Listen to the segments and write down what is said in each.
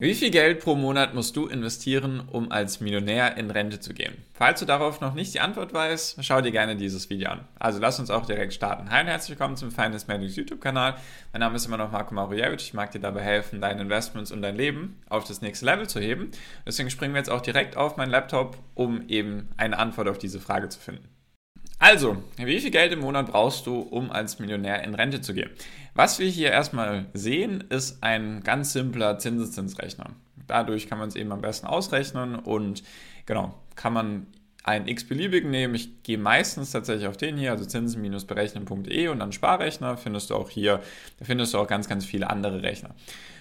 Wie viel Geld pro Monat musst du investieren, um als Millionär in Rente zu gehen? Falls du darauf noch nicht die Antwort weißt, schau dir gerne dieses Video an. Also lass uns auch direkt starten. Hi und herzlich willkommen zum Finance Magics YouTube-Kanal. Mein Name ist immer noch Marco Marujewicz. Ich mag dir dabei helfen, deine Investments und dein Leben auf das nächste Level zu heben. Deswegen springen wir jetzt auch direkt auf meinen Laptop, um eben eine Antwort auf diese Frage zu finden. Also, wie viel Geld im Monat brauchst du, um als Millionär in Rente zu gehen? Was wir hier erstmal sehen, ist ein ganz simpler Zinseszinsrechner. Dadurch kann man es eben am besten ausrechnen und genau, kann man einen x-beliebigen nehmen. Ich gehe meistens tatsächlich auf den hier, also zinsen-berechnen.de und dann Sparrechner findest du auch hier, da findest du auch ganz, ganz viele andere Rechner.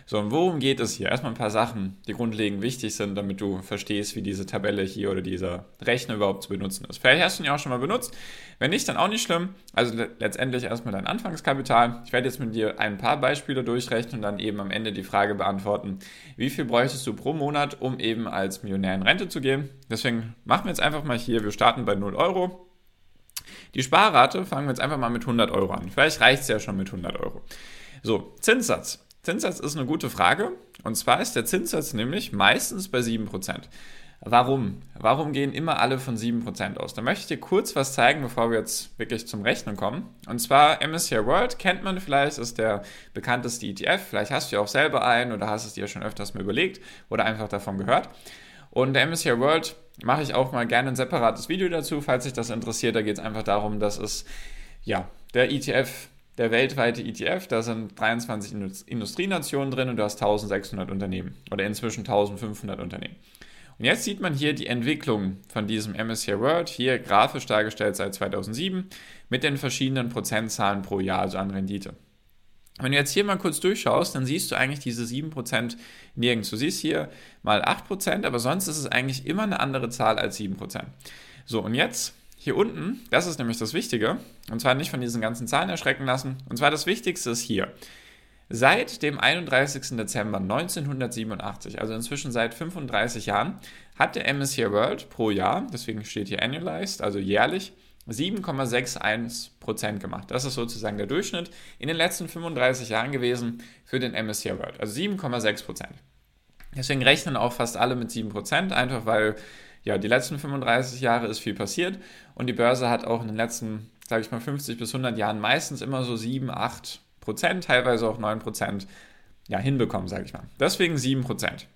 So, und worum geht es hier? Erstmal ein paar Sachen, die grundlegend wichtig sind, damit du verstehst, wie diese Tabelle hier oder dieser Rechner überhaupt zu benutzen ist. Vielleicht hast du ihn ja auch schon mal benutzt. Wenn nicht, dann auch nicht schlimm. Also letztendlich erstmal dein Anfangskapital. Ich werde jetzt mit dir ein paar Beispiele durchrechnen und dann eben am Ende die Frage beantworten, wie viel bräuchtest du pro Monat, um eben als Millionär in Rente zu gehen. Deswegen machen wir jetzt einfach mal hier, wir starten bei 0 Euro. Die Sparrate fangen wir jetzt einfach mal mit 100 Euro an. Vielleicht reicht es ja schon mit 100 Euro. So, Zinssatz. Zinssatz ist eine gute Frage. Und zwar ist der Zinssatz nämlich meistens bei 7%. Warum? Warum gehen immer alle von 7% aus? Da möchte ich dir kurz was zeigen, bevor wir jetzt wirklich zum Rechnen kommen. Und zwar MSCI World kennt man vielleicht, ist der bekannteste ETF. Vielleicht hast du ja auch selber einen oder hast es dir schon öfters mal überlegt oder einfach davon gehört. Und der MSCI World mache ich auch mal gerne ein separates Video dazu, falls dich das interessiert. Da geht es einfach darum, dass es ja der ETF der weltweite ETF, da sind 23 Industrienationen drin und du hast 1600 Unternehmen oder inzwischen 1500 Unternehmen. Und jetzt sieht man hier die Entwicklung von diesem MSCI World, hier grafisch dargestellt seit 2007 mit den verschiedenen Prozentzahlen pro Jahr, also an Rendite. Wenn du jetzt hier mal kurz durchschaust, dann siehst du eigentlich diese 7% nirgends. Du siehst hier mal 8%, aber sonst ist es eigentlich immer eine andere Zahl als 7%. So, und jetzt hier unten, das ist nämlich das Wichtige, und zwar nicht von diesen ganzen Zahlen erschrecken lassen, und zwar das Wichtigste ist hier. Seit dem 31. Dezember 1987, also inzwischen seit 35 Jahren, hat der MSCI World pro Jahr, deswegen steht hier annualized, also jährlich, 7,61% gemacht. Das ist sozusagen der Durchschnitt in den letzten 35 Jahren gewesen für den MSCI World, also 7,6%. Deswegen rechnen auch fast alle mit 7%, einfach weil ja, die letzten 35 Jahre ist viel passiert und die Börse hat auch in den letzten, sage ich mal, 50 bis 100 Jahren meistens immer so 7, 8 Prozent, teilweise auch 9 Prozent ja, hinbekommen, sage ich mal. Deswegen 7 Prozent.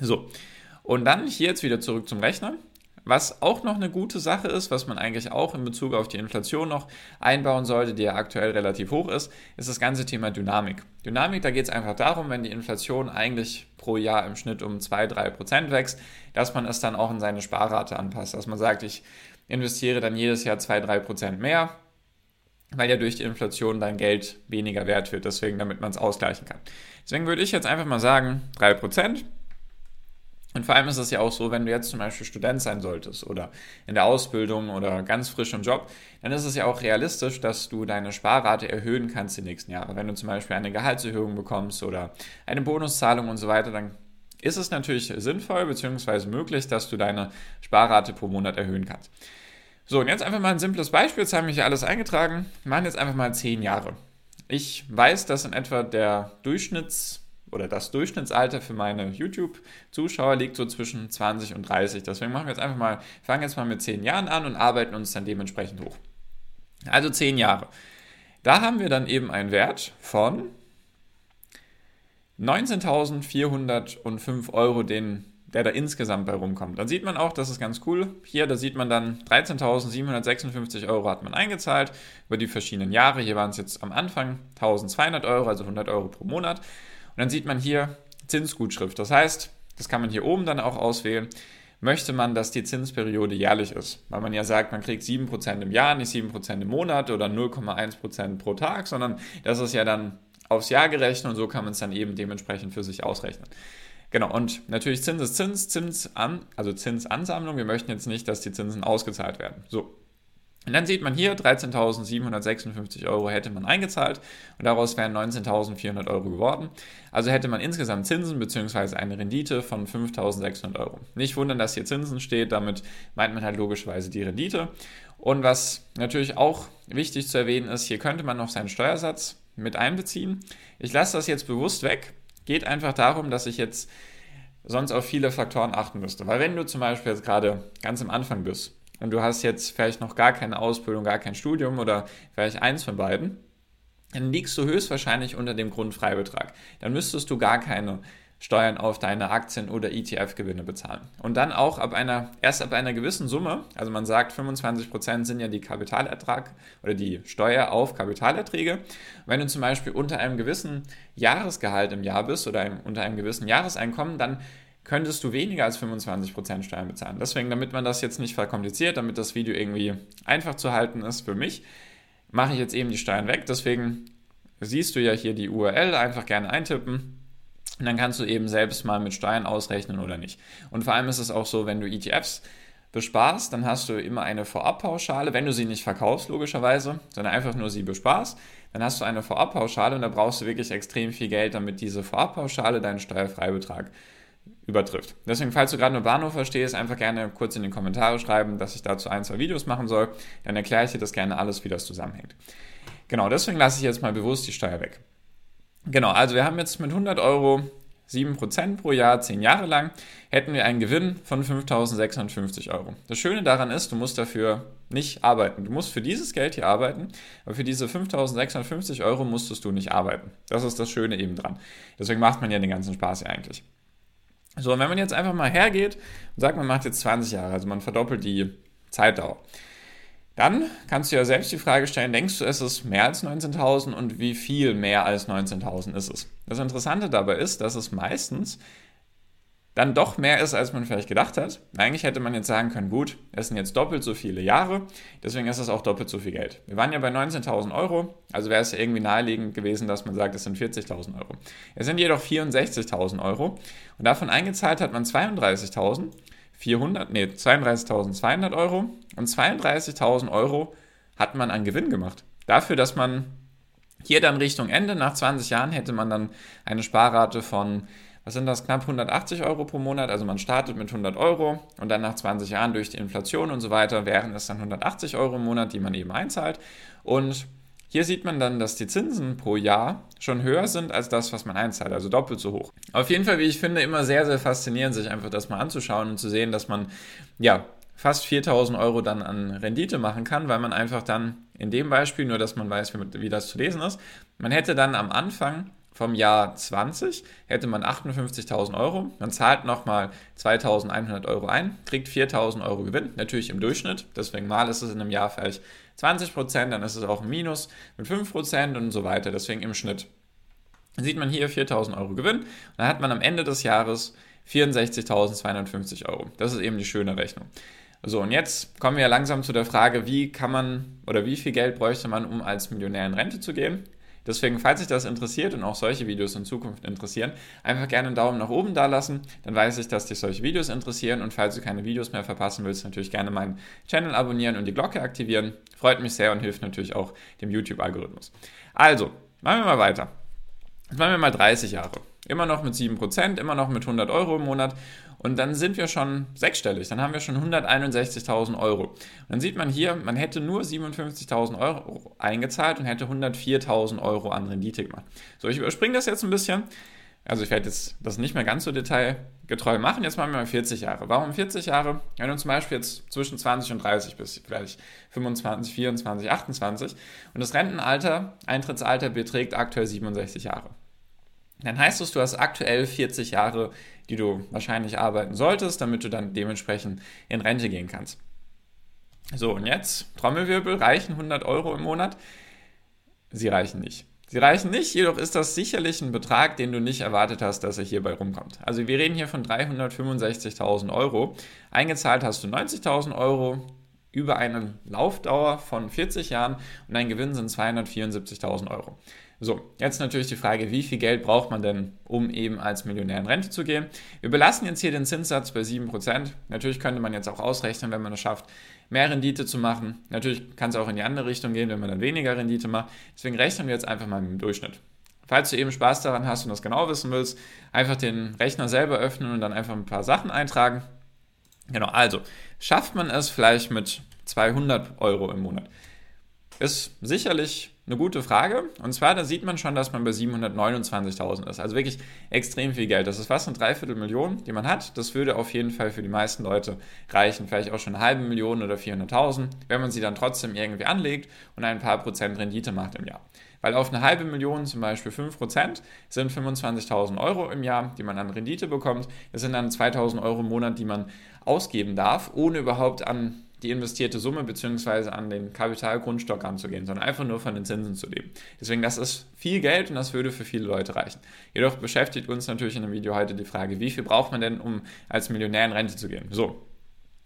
So, und dann hier jetzt wieder zurück zum Rechner. Was auch noch eine gute Sache ist, was man eigentlich auch in Bezug auf die Inflation noch einbauen sollte, die ja aktuell relativ hoch ist, ist das ganze Thema Dynamik. Dynamik, da geht es einfach darum, wenn die Inflation eigentlich pro Jahr im Schnitt um 2-3% wächst, dass man es dann auch in seine Sparrate anpasst. Dass man sagt, ich investiere dann jedes Jahr 2-3% mehr, weil ja durch die Inflation dein Geld weniger wert wird, deswegen damit man es ausgleichen kann. Deswegen würde ich jetzt einfach mal sagen, 3%. Und vor allem ist es ja auch so, wenn du jetzt zum Beispiel Student sein solltest oder in der Ausbildung oder ganz frisch im Job, dann ist es ja auch realistisch, dass du deine Sparrate erhöhen kannst die nächsten Jahre. Wenn du zum Beispiel eine Gehaltserhöhung bekommst oder eine Bonuszahlung und so weiter, dann ist es natürlich sinnvoll bzw. möglich, dass du deine Sparrate pro Monat erhöhen kannst. So, und jetzt einfach mal ein simples Beispiel. Jetzt haben wir hier alles eingetragen. Wir machen jetzt einfach mal 10 Jahre. Ich weiß, dass in etwa der Durchschnitts- oder das Durchschnittsalter für meine YouTube-Zuschauer liegt so zwischen 20 und 30. Deswegen machen wir jetzt einfach mal, fangen jetzt mal mit 10 Jahren an und arbeiten uns dann dementsprechend hoch. Also 10 Jahre. Da haben wir dann eben einen Wert von 19.405 Euro, den, der da insgesamt bei rumkommt. Dann sieht man auch, das ist ganz cool. Hier, da sieht man dann 13.756 Euro hat man eingezahlt über die verschiedenen Jahre. Hier waren es jetzt am Anfang 1.200 Euro, also 100 Euro pro Monat. Und dann sieht man hier Zinsgutschrift. Das heißt, das kann man hier oben dann auch auswählen. Möchte man, dass die Zinsperiode jährlich ist? Weil man ja sagt, man kriegt 7% im Jahr, nicht 7% im Monat oder 0,1% pro Tag, sondern das ist ja dann aufs Jahr gerechnet und so kann man es dann eben dementsprechend für sich ausrechnen. Genau, und natürlich Zins ist Zins, Zins an, also Zinsansammlung. Wir möchten jetzt nicht, dass die Zinsen ausgezahlt werden. So, und dann sieht man hier, 13.756 Euro hätte man eingezahlt und daraus wären 19.400 Euro geworden. Also hätte man insgesamt Zinsen bzw. eine Rendite von 5.600 Euro. Nicht wundern, dass hier Zinsen steht, damit meint man halt logischerweise die Rendite. Und was natürlich auch wichtig zu erwähnen ist, hier könnte man noch seinen Steuersatz mit einbeziehen. Ich lasse das jetzt bewusst weg, geht einfach darum, dass ich jetzt sonst auf viele Faktoren achten müsste. Weil wenn du zum Beispiel jetzt gerade ganz am Anfang bist und du hast jetzt vielleicht noch gar keine Ausbildung, gar kein Studium oder vielleicht eins von beiden, dann liegst du höchstwahrscheinlich unter dem Grundfreibetrag. Dann müsstest du gar keine Steuern auf deine Aktien oder ETF-Gewinne bezahlen. Und dann auch ab einer, erst ab einer gewissen Summe, also man sagt 25% sind ja die Kapitalertrag oder die Steuer auf Kapitalerträge. Wenn du zum Beispiel unter einem gewissen Jahresgehalt im Jahr bist oder unter einem gewissen Jahreseinkommen, dann könntest du weniger als 25% Steuern bezahlen. Deswegen, damit man das jetzt nicht verkompliziert, damit das Video irgendwie einfach zu halten ist für mich, mache ich jetzt eben die Steuern weg. Deswegen siehst du ja hier die URL, einfach gerne eintippen und dann kannst du eben selbst mal mit Steuern ausrechnen oder nicht. Und vor allem ist es auch so, wenn du ETFs besparst, dann hast du immer eine Vorabpauschale, wenn du sie nicht verkaufst, logischerweise, sondern einfach nur sie besparst, dann hast du eine Vorabpauschale und da brauchst du wirklich extrem viel Geld, damit diese Vorabpauschale deinen Steuerfreibetrag übertrifft. Deswegen, falls du gerade nur Bahnhof verstehst, einfach gerne kurz in die Kommentare schreiben, dass ich dazu ein, zwei Videos machen soll. Dann erkläre ich dir das gerne alles, wie das zusammenhängt. Genau, deswegen lasse ich jetzt mal bewusst die Steuer weg. Genau, also wir haben jetzt mit 100 Euro 7% pro Jahr, 10 Jahre lang, hätten wir einen Gewinn von 5.650 Euro. Das Schöne daran ist, du musst dafür nicht arbeiten. Du musst für dieses Geld hier arbeiten, aber für diese 5.650 Euro musstest du nicht arbeiten. Das ist das Schöne eben dran. Deswegen macht man ja den ganzen Spaß hier eigentlich. So, und wenn man jetzt einfach mal hergeht und sagt, man macht jetzt 20 Jahre, also man verdoppelt die Zeitdauer, dann kannst du ja selbst die Frage stellen, denkst du, es ist mehr als 19.000 und wie viel mehr als 19.000 ist es? Das Interessante dabei ist, dass es meistens dann doch mehr ist, als man vielleicht gedacht hat. Eigentlich hätte man jetzt sagen können, gut, es sind jetzt doppelt so viele Jahre, deswegen ist es auch doppelt so viel Geld. Wir waren ja bei 19.000 Euro, also wäre es irgendwie naheliegend gewesen, dass man sagt, es sind 40.000 Euro. Es sind jedoch 64.000 Euro und davon eingezahlt hat man 32.000 400, nee, 32.200 Euro und 32.000 Euro hat man an Gewinn gemacht. Dafür, dass man hier dann Richtung Ende, nach 20 Jahren, hätte man dann eine Sparrate von, was sind das, knapp 180 Euro pro Monat. Also man startet mit 100 Euro und dann nach 20 Jahren durch die Inflation und so weiter wären es dann 180 Euro im Monat, die man eben einzahlt. Und hier sieht man dann, dass die Zinsen pro Jahr schon höher sind als das, was man einzahlt, also doppelt so hoch. Auf jeden Fall, wie ich finde, immer sehr, sehr faszinierend, sich einfach das mal anzuschauen und zu sehen, dass man ja fast 4000 Euro dann an Rendite machen kann, weil man einfach dann in dem Beispiel, nur dass man weiß, wie, wie das zu lesen ist, man hätte dann am Anfang vom Jahr 20 hätte man 58.000 Euro. Man zahlt nochmal 2.100 Euro ein, kriegt 4.000 Euro Gewinn, natürlich im Durchschnitt. Deswegen mal ist es in einem Jahr vielleicht 20 Prozent, dann ist es auch ein Minus mit 5 Prozent und so weiter. Deswegen im Schnitt. Sieht man hier 4.000 Euro Gewinn und dann hat man am Ende des Jahres 64.250 Euro. Das ist eben die schöne Rechnung. So, und jetzt kommen wir langsam zu der Frage, wie kann man oder wie viel Geld bräuchte man, um als Millionär in Rente zu gehen? Deswegen, falls sich das interessiert und auch solche Videos in Zukunft interessieren, einfach gerne einen Daumen nach oben da lassen. Dann weiß ich, dass dich solche Videos interessieren. Und falls du keine Videos mehr verpassen willst, natürlich gerne meinen Channel abonnieren und die Glocke aktivieren. Freut mich sehr und hilft natürlich auch dem YouTube-Algorithmus. Also, machen wir mal weiter. Jetzt machen wir mal 30 Jahre. Immer noch mit 7%, immer noch mit 100 Euro im Monat. Und dann sind wir schon sechsstellig. Dann haben wir schon 161.000 Euro. Und dann sieht man hier, man hätte nur 57.000 Euro eingezahlt und hätte 104.000 Euro an Rendite gemacht. So, ich überspringe das jetzt ein bisschen. Also ich werde jetzt das nicht mehr ganz so detailgetreu machen. Jetzt machen wir mal 40 Jahre. Warum 40 Jahre? Wenn du zum Beispiel jetzt zwischen 20 und 30 bist, vielleicht 25, 24, 28 und das Rentenalter, Eintrittsalter beträgt aktuell 67 Jahre. Dann heißt es, du hast aktuell 40 Jahre, die du wahrscheinlich arbeiten solltest, damit du dann dementsprechend in Rente gehen kannst. So, und jetzt, Trommelwirbel, reichen 100 Euro im Monat? Sie reichen nicht. Sie reichen nicht, jedoch ist das sicherlich ein Betrag, den du nicht erwartet hast, dass er hierbei rumkommt. Also wir reden hier von 365.000 Euro. Eingezahlt hast du 90.000 Euro über eine Laufdauer von 40 Jahren und dein Gewinn sind 274.000 Euro. So, jetzt natürlich die Frage, wie viel Geld braucht man denn, um eben als Millionär in Rente zu gehen? Wir belassen jetzt hier den Zinssatz bei 7%. Natürlich könnte man jetzt auch ausrechnen, wenn man es schafft, mehr Rendite zu machen. Natürlich kann es auch in die andere Richtung gehen, wenn man dann weniger Rendite macht. Deswegen rechnen wir jetzt einfach mal mit dem Durchschnitt. Falls du eben Spaß daran hast und das genau wissen willst, einfach den Rechner selber öffnen und dann einfach ein paar Sachen eintragen. Genau, also schafft man es vielleicht mit 200 Euro im Monat. Ist sicherlich eine gute Frage. Und zwar, da sieht man schon, dass man bei 729.000 ist. Also wirklich extrem viel Geld. Das ist fast eine Dreiviertelmillion, die man hat. Das würde auf jeden Fall für die meisten Leute reichen. Vielleicht auch schon eine halbe Million oder 400.000, wenn man sie dann trotzdem irgendwie anlegt und ein paar Prozent Rendite macht im Jahr. Weil auf eine halbe Million, zum Beispiel 5%, sind 25.000 Euro im Jahr, die man an Rendite bekommt. Das sind dann 2.000 Euro im Monat, die man ausgeben darf, ohne überhaupt an die investierte Summe bzw. an den Kapitalgrundstock anzugehen, sondern einfach nur von den Zinsen zu leben. Deswegen, das ist viel Geld und das würde für viele Leute reichen. Jedoch beschäftigt uns natürlich in dem Video heute die Frage, wie viel braucht man denn, um als Millionär in Rente zu gehen? So,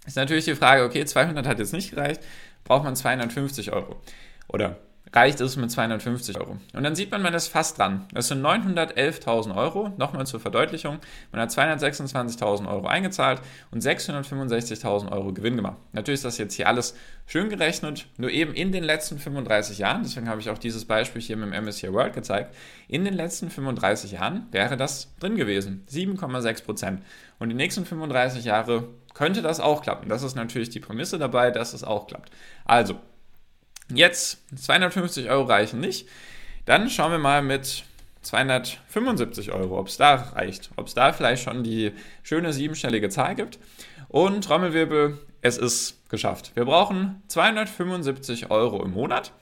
ist natürlich die Frage, okay, 200 hat jetzt nicht gereicht, braucht man 250 Euro. Oder reicht es mit 250 Euro. Und dann sieht man, man ist fast dran. Das sind 911.000 Euro, nochmal zur Verdeutlichung. Man hat 226.000 Euro eingezahlt und 665.000 Euro Gewinn gemacht. Natürlich ist das jetzt hier alles schön gerechnet, nur eben in den letzten 35 Jahren, deswegen habe ich auch dieses Beispiel hier mit dem MSCI World gezeigt, in den letzten 35 Jahren wäre das drin gewesen. 7,6 Prozent. Und die nächsten 35 Jahre könnte das auch klappen. Das ist natürlich die Prämisse dabei, dass es auch klappt. Also, Jetzt 250 Euro reichen nicht. Dann schauen wir mal mit 275 Euro, ob es da reicht, ob es da vielleicht schon die schöne siebenstellige Zahl gibt. Und Trommelwirbel, es ist geschafft. Wir brauchen 275 Euro im Monat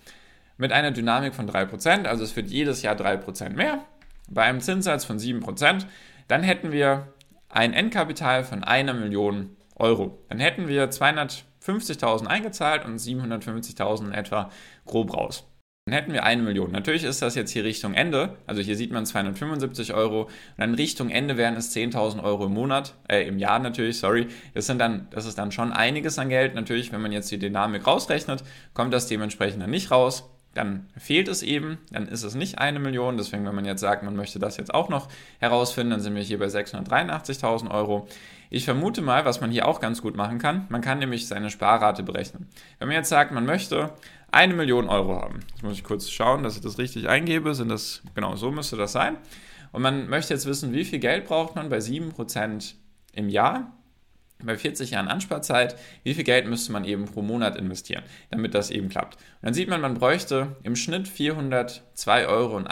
mit einer Dynamik von 3%, also es wird jedes Jahr 3% mehr, bei einem Zinssatz von 7%. Dann hätten wir ein Endkapital von einer Million Euro. Dann hätten wir 200 50.000 eingezahlt und 750.000 etwa grob raus. Dann hätten wir eine Million. Natürlich ist das jetzt hier Richtung Ende. Also hier sieht man 275 Euro. Und dann Richtung Ende wären es 10.000 Euro im Monat, äh, im Jahr natürlich, sorry. Das, sind dann, das ist dann schon einiges an Geld. Natürlich, wenn man jetzt die Dynamik rausrechnet, kommt das dementsprechend dann nicht raus. Dann fehlt es eben, dann ist es nicht eine Million. Deswegen, wenn man jetzt sagt, man möchte das jetzt auch noch herausfinden, dann sind wir hier bei 683.000 Euro. Ich vermute mal, was man hier auch ganz gut machen kann, man kann nämlich seine Sparrate berechnen. Wenn man jetzt sagt, man möchte eine Million Euro haben, jetzt muss ich kurz schauen, dass ich das richtig eingebe, sind das, genau so müsste das sein. Und man möchte jetzt wissen, wie viel Geld braucht man bei 7% im Jahr, bei 40 Jahren Ansparzeit, wie viel Geld müsste man eben pro Monat investieren, damit das eben klappt. Und dann sieht man, man bräuchte im Schnitt 402,18 Euro,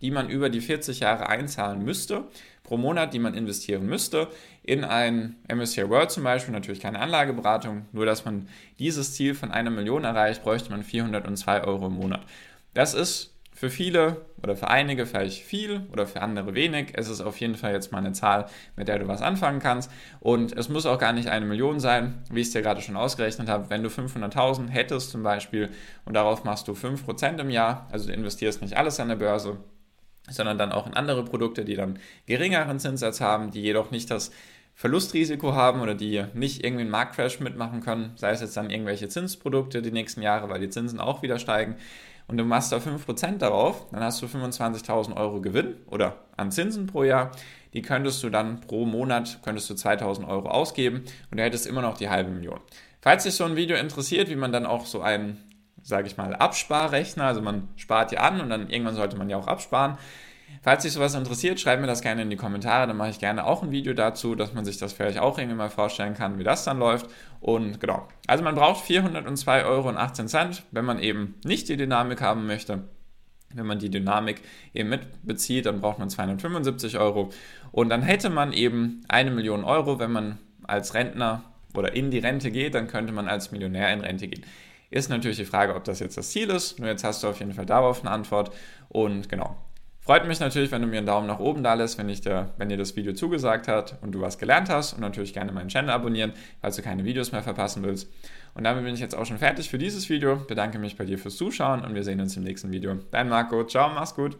die man über die 40 Jahre einzahlen müsste, pro Monat, die man investieren müsste, in ein MSCI World zum Beispiel, natürlich keine Anlageberatung, nur dass man dieses Ziel von einer Million erreicht, bräuchte man 402 Euro im Monat. Das ist für viele oder für einige vielleicht viel oder für andere wenig. Es ist auf jeden Fall jetzt mal eine Zahl, mit der du was anfangen kannst. Und es muss auch gar nicht eine Million sein, wie ich es dir gerade schon ausgerechnet habe. Wenn du 500.000 hättest zum Beispiel und darauf machst du 5% im Jahr, also du investierst nicht alles an der Börse, sondern dann auch in andere Produkte, die dann geringeren Zinssatz haben, die jedoch nicht das Verlustrisiko haben oder die nicht irgendwie einen Marktcrash mitmachen können, sei es jetzt dann irgendwelche Zinsprodukte die nächsten Jahre, weil die Zinsen auch wieder steigen und du machst da 5% darauf, dann hast du 25.000 Euro Gewinn oder an Zinsen pro Jahr. Die könntest du dann pro Monat, könntest du 2.000 Euro ausgeben und du hättest immer noch die halbe Million. Falls dich so ein Video interessiert, wie man dann auch so einen sage ich mal, Absparrechner. Also man spart ja an und dann irgendwann sollte man ja auch absparen. Falls dich sowas interessiert, schreib mir das gerne in die Kommentare, dann mache ich gerne auch ein Video dazu, dass man sich das vielleicht auch irgendwie mal vorstellen kann, wie das dann läuft. Und genau, also man braucht 402,18 Euro, wenn man eben nicht die Dynamik haben möchte. Wenn man die Dynamik eben mitbezieht, dann braucht man 275 Euro. Und dann hätte man eben eine Million Euro, wenn man als Rentner oder in die Rente geht, dann könnte man als Millionär in Rente gehen. Ist natürlich die Frage, ob das jetzt das Ziel ist. Nur jetzt hast du auf jeden Fall darauf eine Antwort. Und genau. Freut mich natürlich, wenn du mir einen Daumen nach oben da lässt, wenn, ich dir, wenn dir das Video zugesagt hat und du was gelernt hast. Und natürlich gerne meinen Channel abonnieren, falls du keine Videos mehr verpassen willst. Und damit bin ich jetzt auch schon fertig für dieses Video. Bedanke mich bei dir fürs Zuschauen und wir sehen uns im nächsten Video. Dein Marco. Ciao, mach's gut.